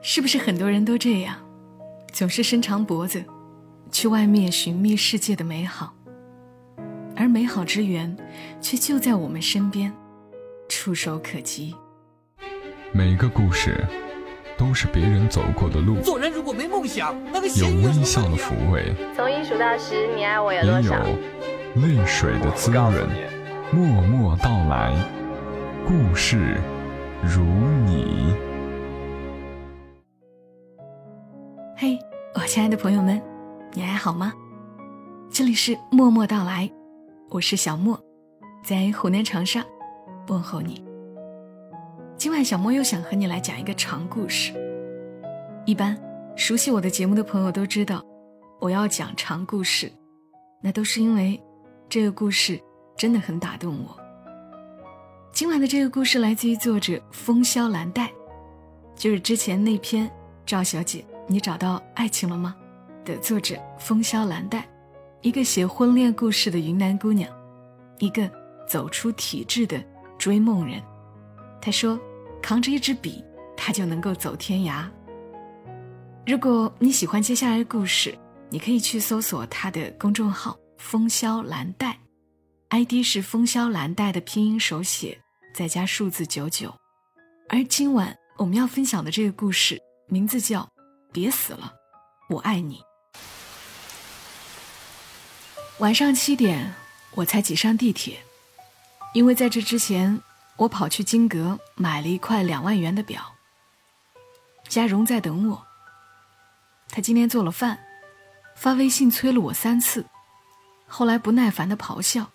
是不是很多人都这样，总是伸长脖子，去外面寻觅世界的美好，而美好之源却就在我们身边，触手可及。每个故事都是别人走过的路，做人如果没梦想，那个有微笑的抚慰，从一数到十，你爱我有也多少？有泪水的滋润。默默到来，故事如你。嘿，我亲爱的朋友们，你还好吗？这里是默默到来，我是小莫，在湖南长沙问候你。今晚小莫又想和你来讲一个长故事。一般熟悉我的节目的朋友都知道，我要讲长故事，那都是因为这个故事真的很打动我。今晚的这个故事来自于作者风萧兰黛，就是之前那篇赵小姐。你找到爱情了吗？的作者风萧兰黛，一个写婚恋故事的云南姑娘，一个走出体制的追梦人。她说，扛着一支笔，她就能够走天涯。如果你喜欢接下来的故事，你可以去搜索她的公众号“风萧兰黛 ”，ID 是风萧兰黛的拼音手写再加数字九九。而今晚我们要分享的这个故事名字叫。别死了，我爱你。晚上七点，我才挤上地铁，因为在这之前，我跑去金阁买了一块两万元的表。嘉荣在等我，他今天做了饭，发微信催了我三次，后来不耐烦的咆哮：“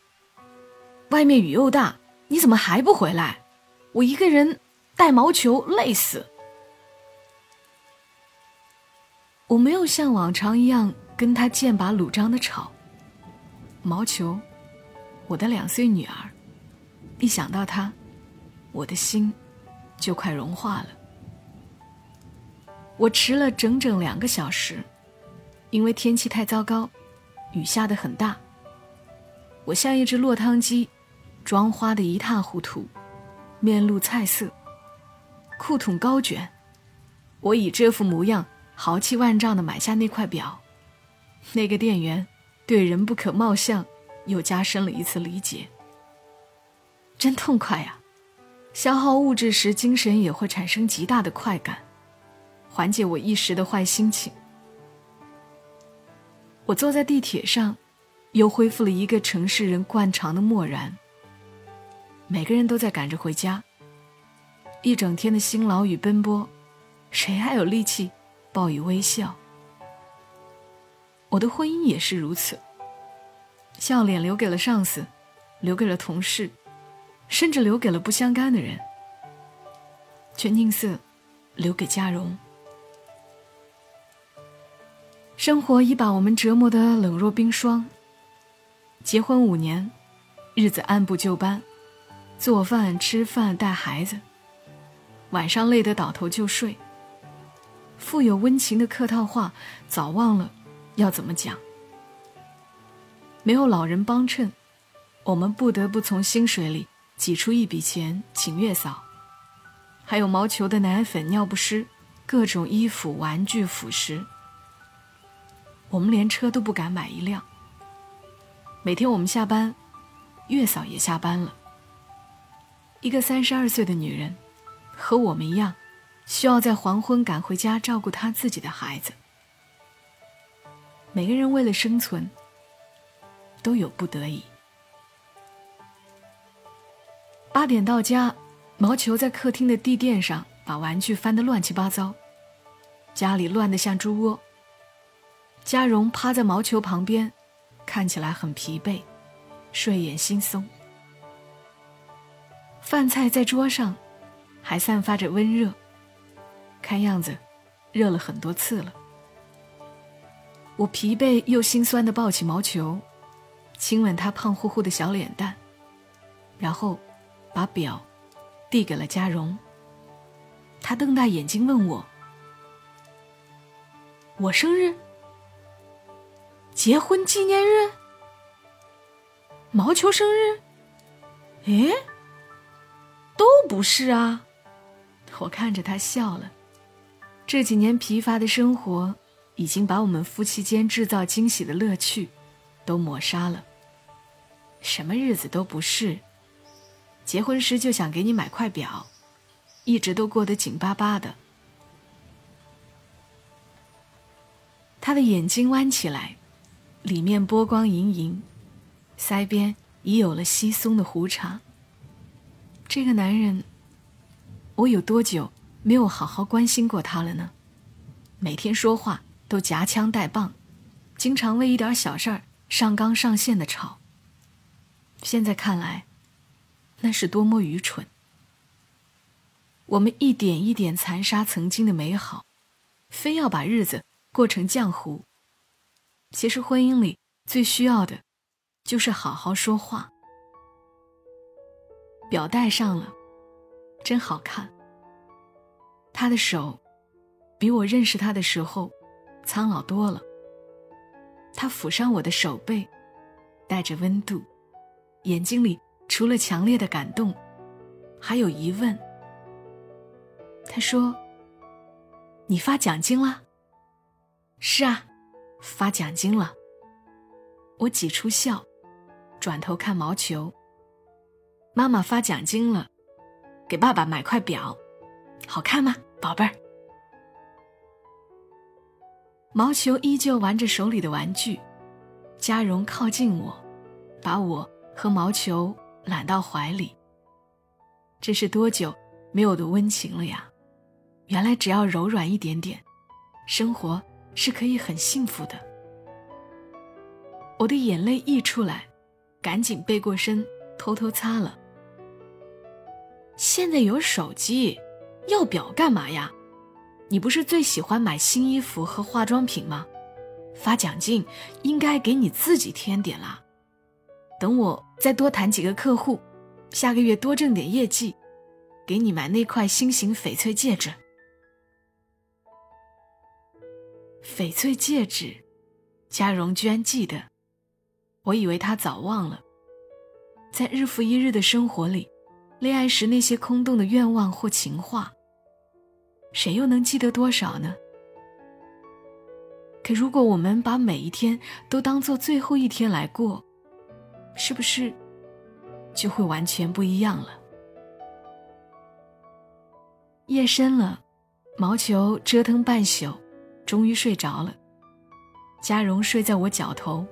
外面雨又大，你怎么还不回来？我一个人带毛球，累死。”我没有像往常一样跟他剑拔弩张的吵。毛球，我的两岁女儿，一想到她，我的心就快融化了。我迟了整整两个小时，因为天气太糟糕，雨下得很大。我像一只落汤鸡，妆花的一塌糊涂，面露菜色，裤筒高卷。我以这副模样。豪气万丈的买下那块表，那个店员对人不可貌相又加深了一次理解。真痛快呀！消耗物质时，精神也会产生极大的快感，缓解我一时的坏心情。我坐在地铁上，又恢复了一个城市人惯常的漠然。每个人都在赶着回家，一整天的辛劳与奔波，谁还有力气？报以微笑。我的婚姻也是如此，笑脸留给了上司，留给了同事，甚至留给了不相干的人，却吝啬留给家荣。生活已把我们折磨得冷若冰霜。结婚五年，日子按部就班，做饭、吃饭、带孩子，晚上累得倒头就睡。富有温情的客套话，早忘了要怎么讲。没有老人帮衬，我们不得不从薪水里挤出一笔钱请月嫂。还有毛球的奶粉、尿不湿，各种衣服、玩具、辅食。我们连车都不敢买一辆。每天我们下班，月嫂也下班了。一个三十二岁的女人，和我们一样。需要在黄昏赶回家照顾她自己的孩子。每个人为了生存，都有不得已。八点到家，毛球在客厅的地垫上把玩具翻得乱七八糟，家里乱得像猪窝。嘉荣趴在毛球旁边，看起来很疲惫，睡眼惺忪。饭菜在桌上，还散发着温热。看样子，热了很多次了。我疲惫又心酸的抱起毛球，亲吻他胖乎乎的小脸蛋，然后把表递给了嘉荣。他瞪大眼睛问我：“我生日？结婚纪念日？毛球生日？哎，都不是啊。”我看着他笑了。这几年疲乏的生活，已经把我们夫妻间制造惊喜的乐趣，都抹杀了。什么日子都不是。结婚时就想给你买块表，一直都过得紧巴巴的。他的眼睛弯起来，里面波光盈盈，腮边已有了稀松的胡茬。这个男人，我有多久没有好好关心过他了呢？每天说话都夹枪带棒，经常为一点小事儿上纲上线的吵。现在看来，那是多么愚蠢！我们一点一点残杀曾经的美好，非要把日子过成浆糊。其实婚姻里最需要的，就是好好说话。表带上了，真好看。他的手，比我认识他的时候，苍老多了。他抚上我的手背，带着温度。眼睛里除了强烈的感动，还有疑问。他说：“你发奖金了？”“是啊，发奖金了。”我挤出笑，转头看毛球。妈妈发奖金了，给爸爸买块表，好看吗，宝贝儿？毛球依旧玩着手里的玩具，嘉荣靠近我，把我。和毛球揽到怀里，这是多久没有的温情了呀？原来只要柔软一点点，生活是可以很幸福的。我的眼泪溢出来，赶紧背过身，偷偷擦了。现在有手机，要表干嘛呀？你不是最喜欢买新衣服和化妆品吗？发奖金应该给你自己添点啦。等我再多谈几个客户，下个月多挣点业绩，给你买那块新型翡翠戒指。翡翠戒指，嘉荣居然记得，我以为他早忘了。在日复一日的生活里，恋爱时那些空洞的愿望或情话，谁又能记得多少呢？可如果我们把每一天都当做最后一天来过，是不是就会完全不一样了？夜深了，毛球折腾半宿，终于睡着了。嘉荣睡在我脚头，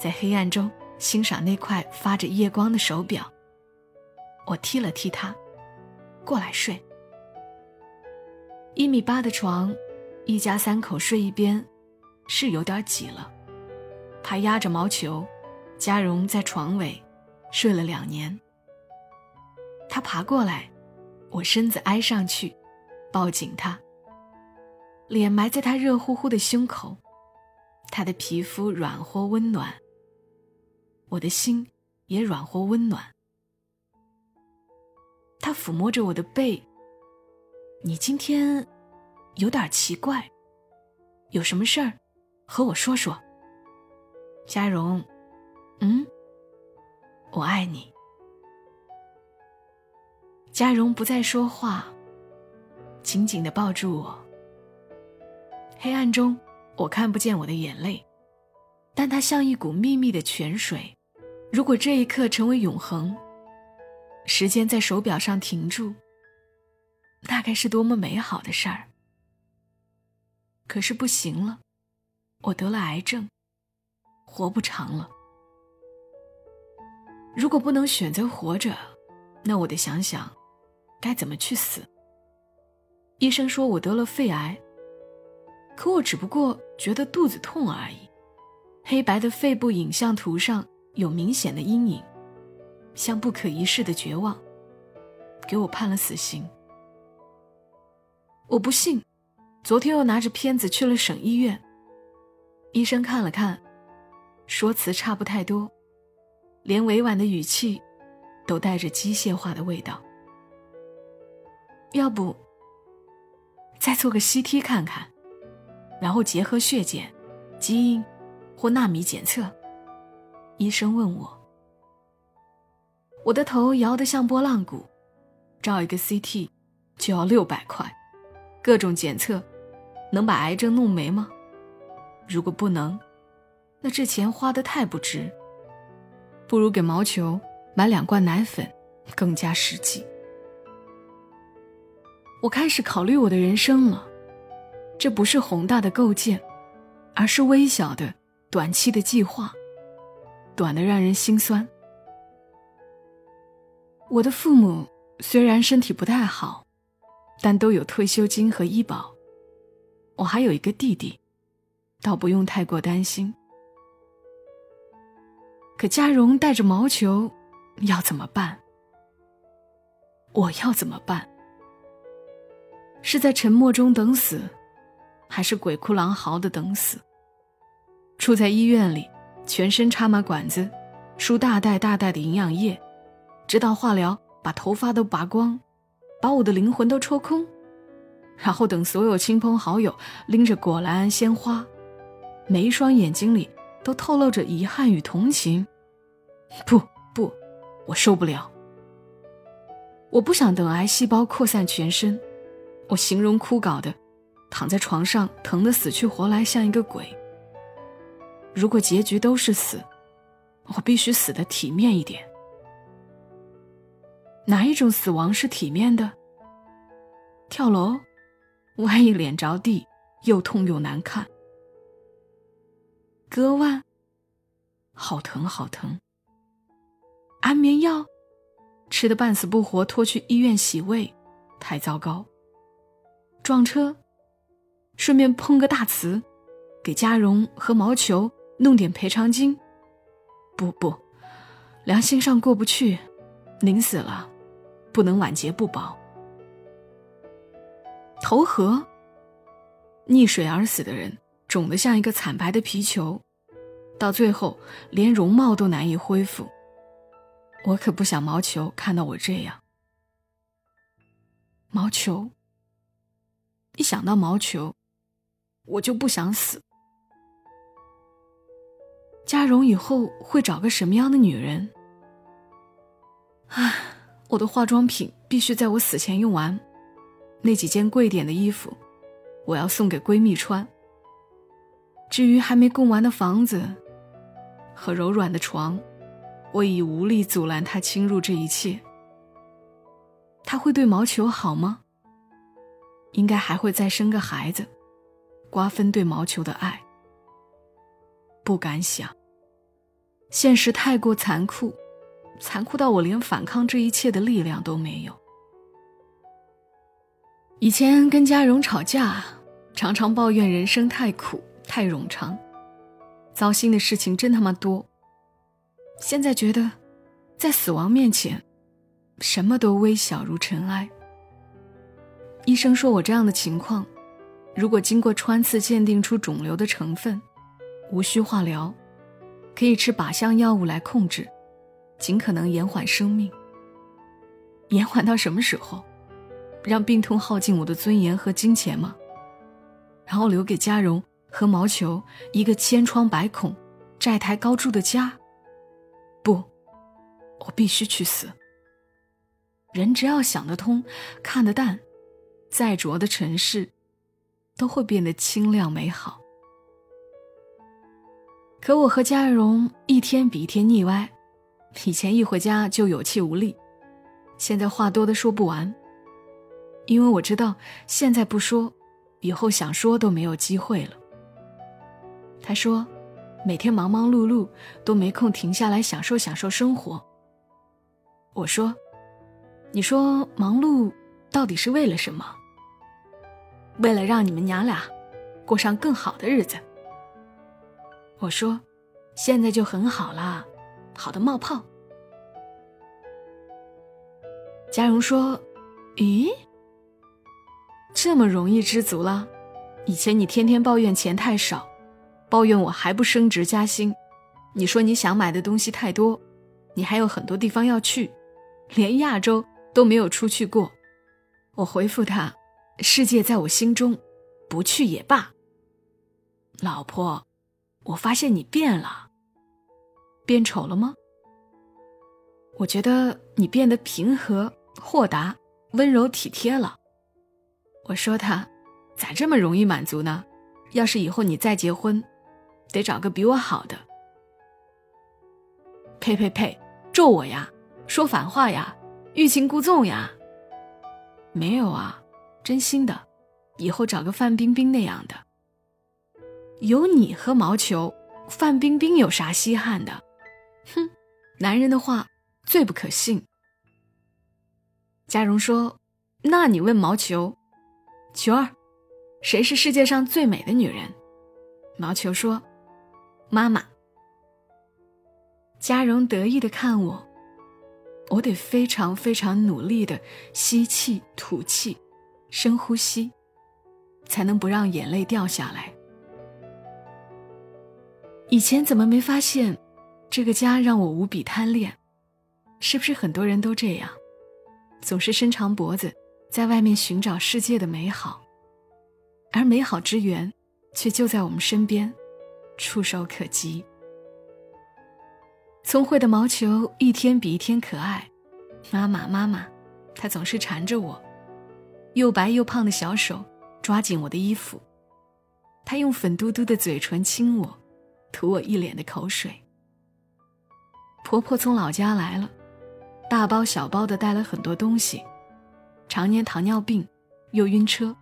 在黑暗中欣赏那块发着夜光的手表。我踢了踢他，过来睡。一米八的床，一家三口睡一边，是有点挤了。他压着毛球。嘉荣在床尾睡了两年。他爬过来，我身子挨上去，抱紧他，脸埋在他热乎乎的胸口，他的皮肤软和温暖，我的心也软和温暖。他抚摸着我的背，你今天有点奇怪，有什么事儿，和我说说。嘉荣。嗯，我爱你。嘉荣不再说话，紧紧的抱住我。黑暗中，我看不见我的眼泪，但它像一股秘密的泉水。如果这一刻成为永恒，时间在手表上停住，那该是多么美好的事儿。可是不行了，我得了癌症，活不长了。如果不能选择活着，那我得想想，该怎么去死。医生说我得了肺癌，可我只不过觉得肚子痛而已。黑白的肺部影像图上有明显的阴影，像不可一世的绝望，给我判了死刑。我不信，昨天又拿着片子去了省医院，医生看了看，说辞差不太多。连委婉的语气，都带着机械化的味道。要不，再做个 CT 看看，然后结合血检、基因或纳米检测。医生问我，我的头摇得像拨浪鼓。照一个 CT，就要六百块，各种检测，能把癌症弄没吗？如果不能，那这钱花的太不值。不如给毛球买两罐奶粉，更加实际。我开始考虑我的人生了，这不是宏大的构建，而是微小的、短期的计划，短的让人心酸。我的父母虽然身体不太好，但都有退休金和医保。我还有一个弟弟，倒不用太过担心。可嘉荣带着毛球，要怎么办？我要怎么办？是在沉默中等死，还是鬼哭狼嚎的等死？住在医院里，全身插满管子，输大袋大袋的营养液，直到化疗把头发都拔光，把我的灵魂都抽空，然后等所有亲朋好友拎着果篮鲜花，每一双眼睛里都透露着遗憾与同情。不不，我受不了。我不想等癌细胞扩散全身。我形容枯槁的，躺在床上，疼得死去活来，像一个鬼。如果结局都是死，我必须死的体面一点。哪一种死亡是体面的？跳楼，万一脸着地，又痛又难看。割腕，好疼好疼。安眠药，吃的半死不活，拖去医院洗胃，太糟糕。撞车，顺便碰个大瓷，给嘉荣和毛球弄点赔偿金。不不，良心上过不去，临死了，不能晚节不保。投河，溺水而死的人肿得像一个惨白的皮球，到最后连容貌都难以恢复。我可不想毛球看到我这样。毛球。一想到毛球，我就不想死。嘉荣以后会找个什么样的女人？唉，我的化妆品必须在我死前用完。那几件贵点的衣服，我要送给闺蜜穿。至于还没供完的房子和柔软的床，我已无力阻拦他侵入这一切。他会对毛球好吗？应该还会再生个孩子，瓜分对毛球的爱。不敢想，现实太过残酷，残酷到我连反抗这一切的力量都没有。以前跟家荣吵架，常常抱怨人生太苦太冗长，糟心的事情真他妈多。现在觉得，在死亡面前，什么都微小如尘埃。医生说我这样的情况，如果经过穿刺鉴定出肿瘤的成分，无需化疗，可以吃靶向药物来控制，尽可能延缓生命。延缓到什么时候？让病痛耗尽我的尊严和金钱吗？然后留给嘉荣和毛球一个千疮百孔、债台高筑的家？不，我必须去死。人只要想得通，看得淡。再浊的尘世，都会变得清亮美好。可我和嘉荣一天比一天腻歪，以前一回家就有气无力，现在话多的说不完。因为我知道，现在不说，以后想说都没有机会了。他说，每天忙忙碌碌，都没空停下来享受享受生活。我说，你说忙碌到底是为了什么？为了让你们娘俩过上更好的日子，我说，现在就很好啦，好的冒泡。嘉荣说：“咦，这么容易知足了？以前你天天抱怨钱太少，抱怨我还不升职加薪，你说你想买的东西太多，你还有很多地方要去，连亚洲都没有出去过。”我回复他。世界在我心中，不去也罢。老婆，我发现你变了，变丑了吗？我觉得你变得平和、豁达、温柔、体贴了。我说他咋这么容易满足呢？要是以后你再结婚，得找个比我好的。呸呸呸！咒我呀，说反话呀，欲擒故纵呀。没有啊，真心的，以后找个范冰冰那样的。有你和毛球，范冰冰有啥稀罕的？哼，男人的话最不可信。嘉荣说：“那你问毛球，球儿，谁是世界上最美的女人？”毛球说：“妈妈。”嘉荣得意的看我，我得非常非常努力的吸气、吐气、深呼吸，才能不让眼泪掉下来。以前怎么没发现，这个家让我无比贪恋？是不是很多人都这样，总是伸长脖子在外面寻找世界的美好，而美好之源却就在我们身边，触手可及。聪慧的毛球一天比一天可爱，妈妈妈妈，它总是缠着我，又白又胖的小手抓紧我的衣服，它用粉嘟嘟的嘴唇亲我。吐我一脸的口水。婆婆从老家来了，大包小包的带了很多东西，常年糖尿病，又晕车，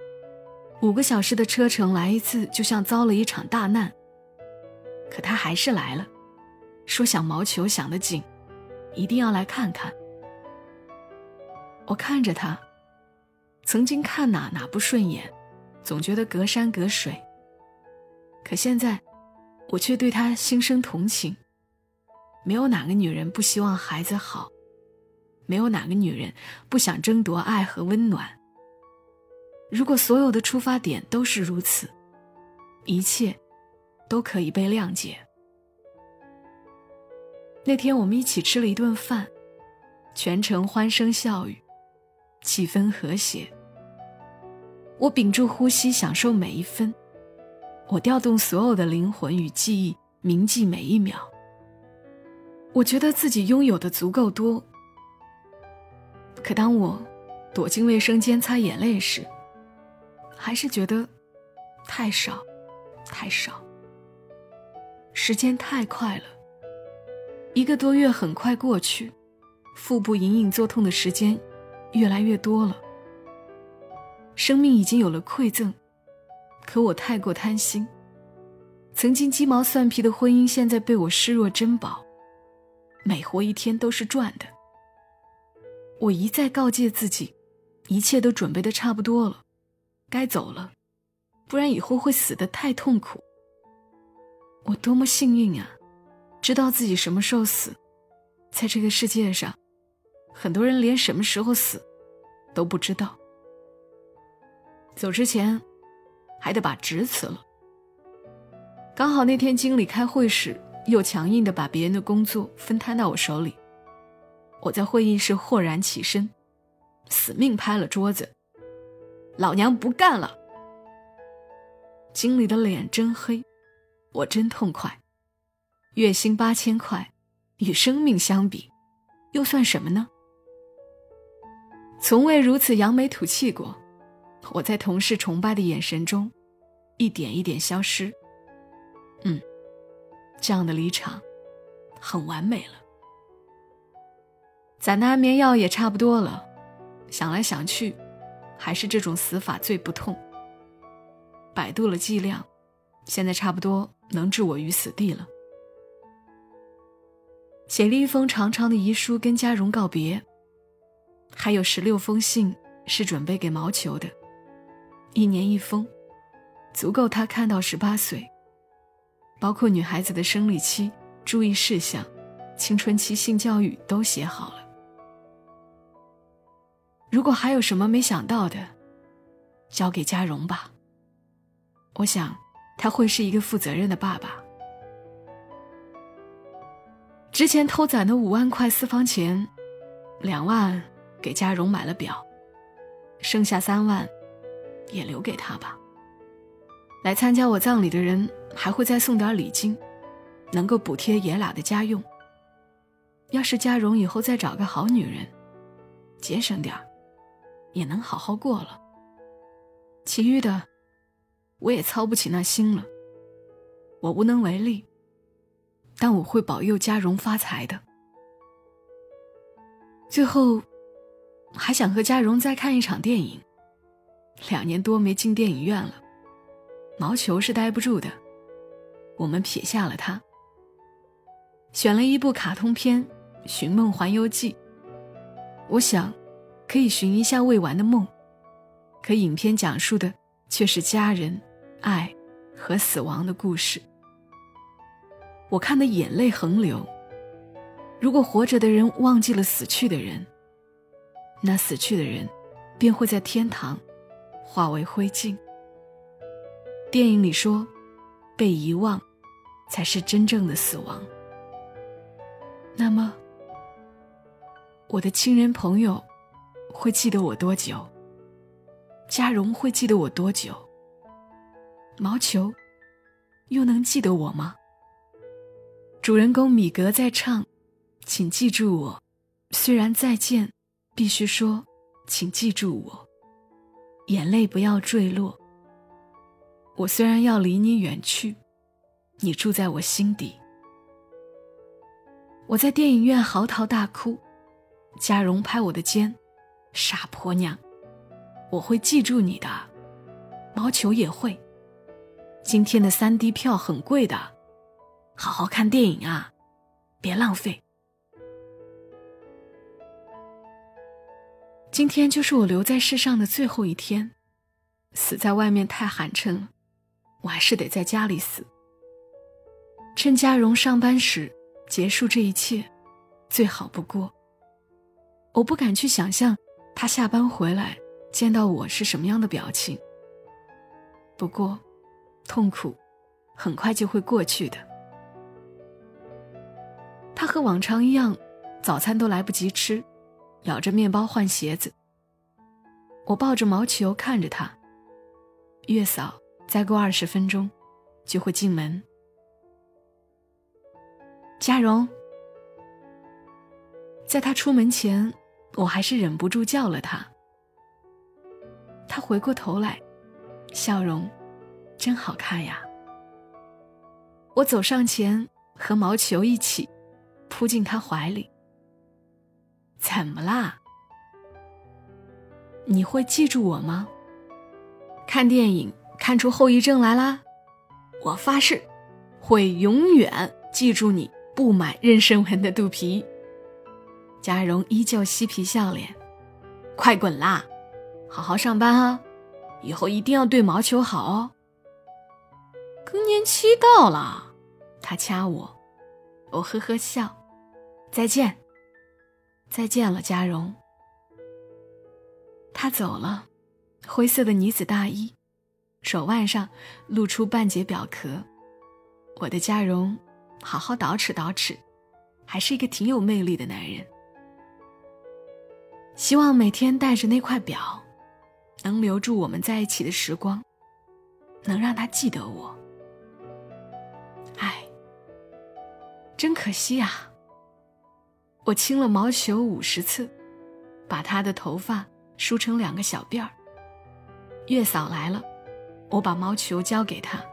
五个小时的车程来一次就像遭了一场大难。可她还是来了，说想毛球想得紧，一定要来看看。我看着她，曾经看哪哪不顺眼，总觉得隔山隔水。可现在。我却对她心生同情。没有哪个女人不希望孩子好，没有哪个女人不想争夺爱和温暖。如果所有的出发点都是如此，一切都可以被谅解。那天我们一起吃了一顿饭，全程欢声笑语，气氛和谐。我屏住呼吸，享受每一分。我调动所有的灵魂与记忆，铭记每一秒。我觉得自己拥有的足够多，可当我躲进卫生间擦眼泪时，还是觉得太少，太少。时间太快了，一个多月很快过去，腹部隐隐作痛的时间越来越多了，生命已经有了馈赠。可我太过贪心，曾经鸡毛蒜皮的婚姻，现在被我视若珍宝，每活一天都是赚的。我一再告诫自己，一切都准备的差不多了，该走了，不然以后会死的太痛苦。我多么幸运啊，知道自己什么时候死，在这个世界上，很多人连什么时候死都不知道。走之前。还得把职辞了。刚好那天经理开会时，又强硬的把别人的工作分摊到我手里。我在会议室豁然起身，死命拍了桌子：“老娘不干了！”经理的脸真黑，我真痛快。月薪八千块，与生命相比，又算什么呢？从未如此扬眉吐气过。我在同事崇拜的眼神中，一点一点消失。嗯，这样的离场，很完美了。攒的安眠药也差不多了，想来想去，还是这种死法最不痛。百度了剂量，现在差不多能置我于死地了。写了一封长长的遗书跟家荣告别，还有十六封信是准备给毛球的。一年一封，足够他看到十八岁。包括女孩子的生理期、注意事项、青春期性教育都写好了。如果还有什么没想到的，交给嘉荣吧。我想他会是一个负责任的爸爸。之前偷攒的五万块私房钱，两万给嘉荣买了表，剩下三万。也留给他吧。来参加我葬礼的人还会再送点礼金，能够补贴爷俩的家用。要是家荣以后再找个好女人，节省点也能好好过了。其余的，我也操不起那心了。我无能为力，但我会保佑家荣发财的。最后，还想和家荣再看一场电影。两年多没进电影院了，毛球是待不住的，我们撇下了它，选了一部卡通片《寻梦环游记》。我想，可以寻一下未完的梦，可影片讲述的却是家人、爱和死亡的故事。我看的眼泪横流。如果活着的人忘记了死去的人，那死去的人便会在天堂化为灰烬。电影里说，被遗忘才是真正的死亡。那么，我的亲人朋友会记得我多久？嘉荣会记得我多久？毛球又能记得我吗？主人公米格在唱。请记住我，虽然再见，必须说，请记住我。眼泪不要坠落。我虽然要离你远去，你住在我心底。我在电影院嚎啕大哭，嘉荣拍我的肩，傻婆娘，我会记住你的，毛球也会。今天的三 D 票很贵的，好好看电影啊，别浪费。今天就是我留在世上的最后一天，死在外面太寒碜了，我还是得在家里死。趁嘉荣上班时结束这一切，最好不过。我不敢去想象他下班回来见到我是什么样的表情。不过，痛苦很快就会过去的。他和往常一样，早餐都来不及吃。咬着面包换鞋子，我抱着毛球看着他。月嫂再过二十分钟就会进门。嘉荣，在他出门前，我还是忍不住叫了他。他回过头来，笑容真好看呀。我走上前，和毛球一起扑进他怀里。怎么啦？你会记住我吗？看电影看出后遗症来啦？我发誓，会永远记住你布满妊娠纹的肚皮。嘉荣依旧嬉皮笑脸，快滚啦！好好上班啊！以后一定要对毛球好哦。更年期到了，他掐我，我呵呵笑，再见。再见了，嘉荣。他走了，灰色的呢子大衣，手腕上露出半截表壳。我的嘉荣，好好捯饬捯饬，还是一个挺有魅力的男人。希望每天带着那块表，能留住我们在一起的时光，能让他记得我。唉，真可惜啊。我亲了毛球五十次，把他的头发梳成两个小辫儿。月嫂来了，我把毛球交给他，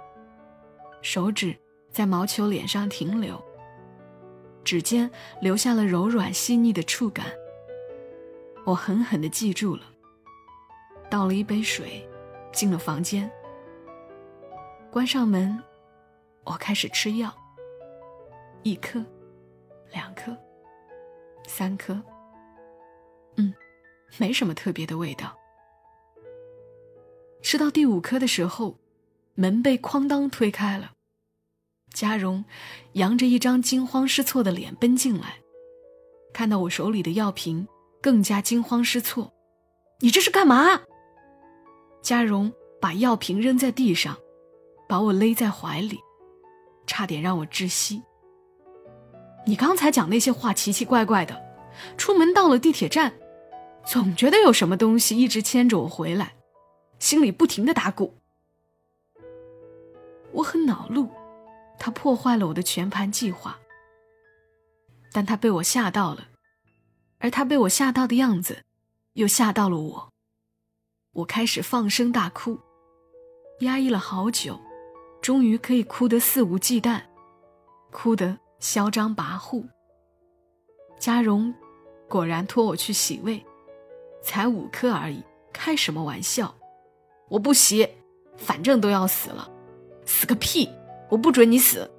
手指在毛球脸上停留，指尖留下了柔软细腻的触感。我狠狠地记住了，倒了一杯水，进了房间，关上门，我开始吃药，一颗，两颗。三颗，嗯，没什么特别的味道。吃到第五颗的时候，门被哐当推开了，嘉荣扬着一张惊慌失措的脸奔进来，看到我手里的药瓶，更加惊慌失措。你这是干嘛？嘉荣把药瓶扔在地上，把我勒在怀里，差点让我窒息。你刚才讲那些话奇奇怪怪的，出门到了地铁站，总觉得有什么东西一直牵着我回来，心里不停的打鼓。我很恼怒，他破坏了我的全盘计划。但他被我吓到了，而他被我吓到的样子，又吓到了我。我开始放声大哭，压抑了好久，终于可以哭得肆无忌惮，哭得嚣张跋扈。嘉荣果然托我去洗胃，才五颗而已，开什么玩笑？我不洗，反正都要死了，死个屁！我不准你死，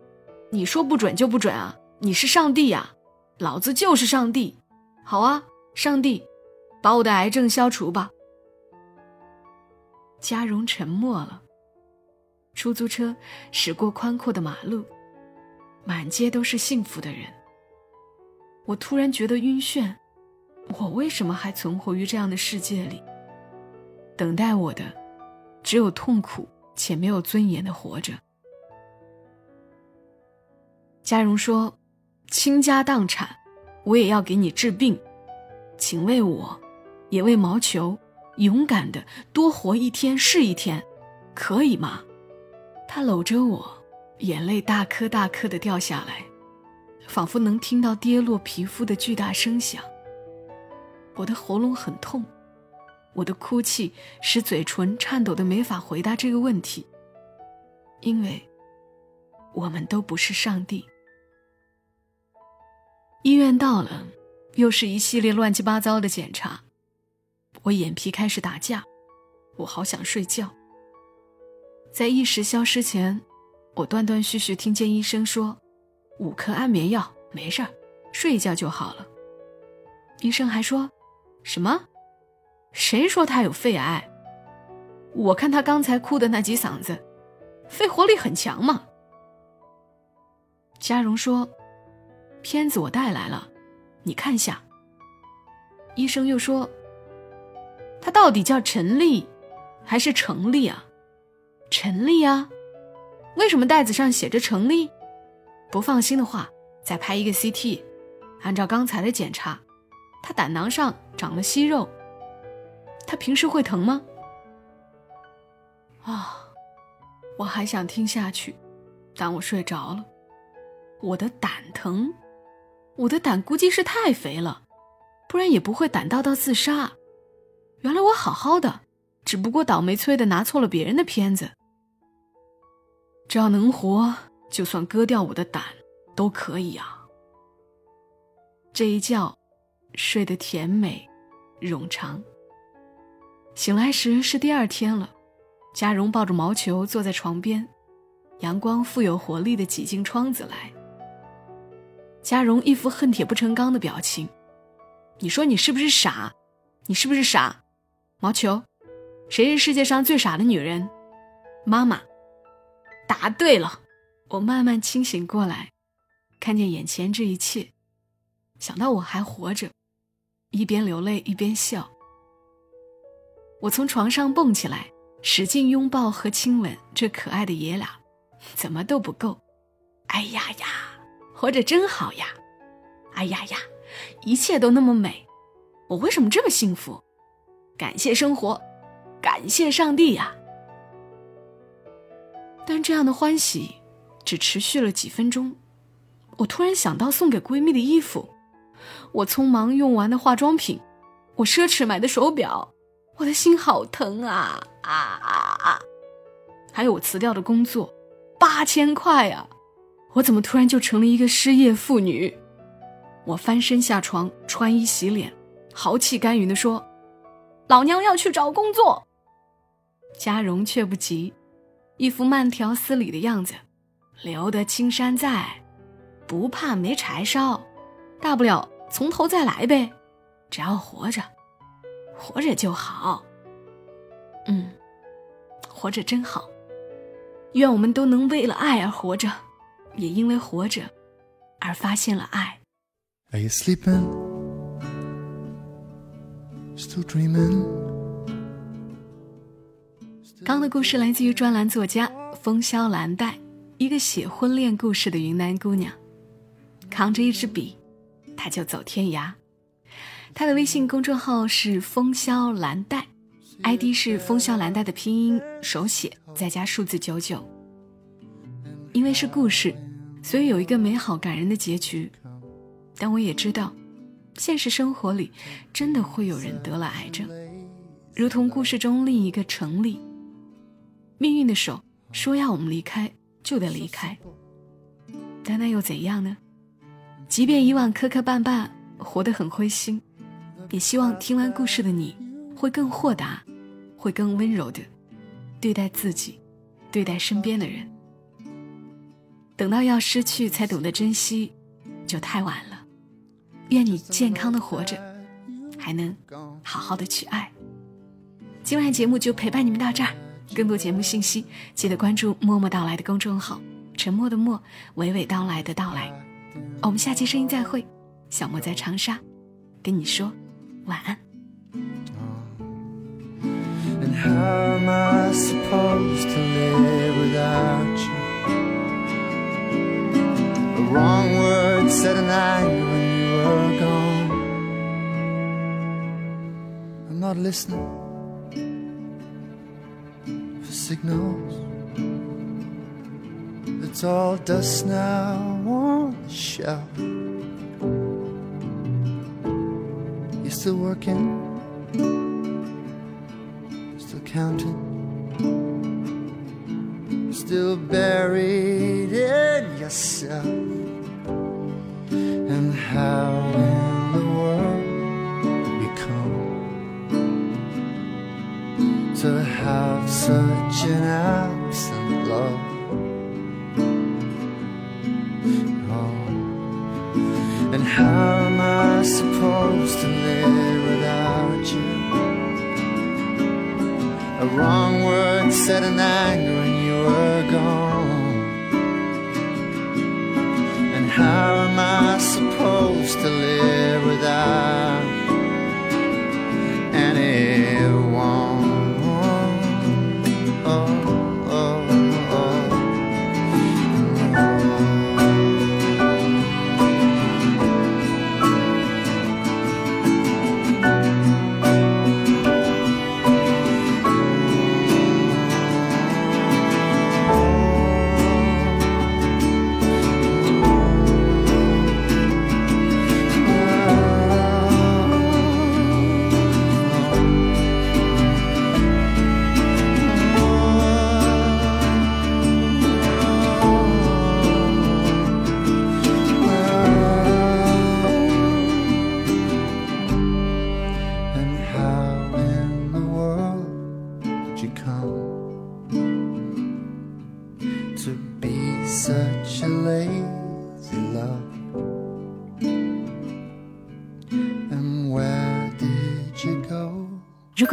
你说不准就不准啊！你是上帝呀，老子就是上帝。好啊，上帝，把我的癌症消除吧。嘉荣沉默了。出租车驶过宽阔的马路，满街都是幸福的人。我突然觉得晕眩，我为什么还存活于这样的世界里？等待我的，只有痛苦且没有尊严的活着。嘉荣说：“倾家荡产，我也要给你治病，请为我，也为毛球，勇敢的多活一天是一天，可以吗？”他搂着我，眼泪大颗大颗的掉下来，仿佛能听到跌落皮肤的巨大声响。我的喉咙很痛，我的哭泣使嘴唇颤抖的没法回答这个问题，因为我们都不是上帝。医院到了，又是一系列乱七八糟的检查，我眼皮开始打架，我好想睡觉。在意识消失前，我断断续续听见医生说：“五颗安眠药，没事儿，睡一觉就好了。”医生还说：“什么？谁说他有肺癌？我看他刚才哭的那几嗓子，肺活力很强嘛。”嘉荣说。片子我带来了，你看下。医生又说：“他到底叫陈立，还是程立啊？陈立啊，为什么袋子上写着程立？不放心的话，再拍一个 CT。按照刚才的检查，他胆囊上长了息肉。他平时会疼吗？”啊，我还想听下去，但我睡着了。我的胆疼。我的胆估计是太肥了，不然也不会胆道到自杀。原来我好好的，只不过倒霉催的拿错了别人的片子。只要能活，就算割掉我的胆都可以啊。这一觉，睡得甜美，冗长。醒来时是第二天了，嘉荣抱着毛球坐在床边，阳光富有活力的挤进窗子来。嘉荣一副恨铁不成钢的表情，你说你是不是傻？你是不是傻？毛球，谁是世界上最傻的女人？妈妈，答对了。我慢慢清醒过来，看见眼前这一切，想到我还活着，一边流泪一边笑。我从床上蹦起来，使劲拥抱和亲吻这可爱的爷俩，怎么都不够。哎呀呀！活着真好呀！哎呀呀，一切都那么美，我为什么这么幸福？感谢生活，感谢上帝呀！但这样的欢喜只持续了几分钟，我突然想到送给闺蜜的衣服，我匆忙用完的化妆品，我奢侈买的手表，我的心好疼啊啊啊啊！还有我辞掉的工作，八千块啊！我怎么突然就成了一个失业妇女？我翻身下床，穿衣洗脸，豪气干云地说：“老娘要去找工作。”嘉荣却不急，一副慢条斯理的样子：“留得青山在，不怕没柴烧，大不了从头再来呗，只要活着，活着就好。嗯，活着真好。愿我们都能为了爱而活着。”也因为活着，而发现了爱。are you sleeping？刚的故事来自于专栏作家风萧兰黛，一个写婚恋故事的云南姑娘，扛着一支笔，她就走天涯。他的微信公众号是风萧兰黛，ID 是风萧兰黛的拼音手写再加数字九九。因为是故事，所以有一个美好感人的结局。但我也知道，现实生活里真的会有人得了癌症。如同故事中另一个程立。命运的手说要我们离开，就得离开。但那又怎样呢？即便以往磕磕绊绊，活得很灰心，也希望听完故事的你，会更豁达，会更温柔的对待自己，对待身边的人。等到要失去才懂得珍惜，就太晚了。愿你健康的活着，还能好好的去爱。今晚节目就陪伴你们到这儿，更多节目信息记得关注“默默到来”的公众号，沉默的默，娓娓道来的到来。我们下期声音再会，小莫在长沙，跟你说晚安。wrong words said in anger when you were gone. I'm not listening for signals. It's all dust now on the shelf. Still working, still counting, still buried in yourself. And how in the world we come to have such an absent love. Wrong word said in anger and you were gone. And how am I supposed to live without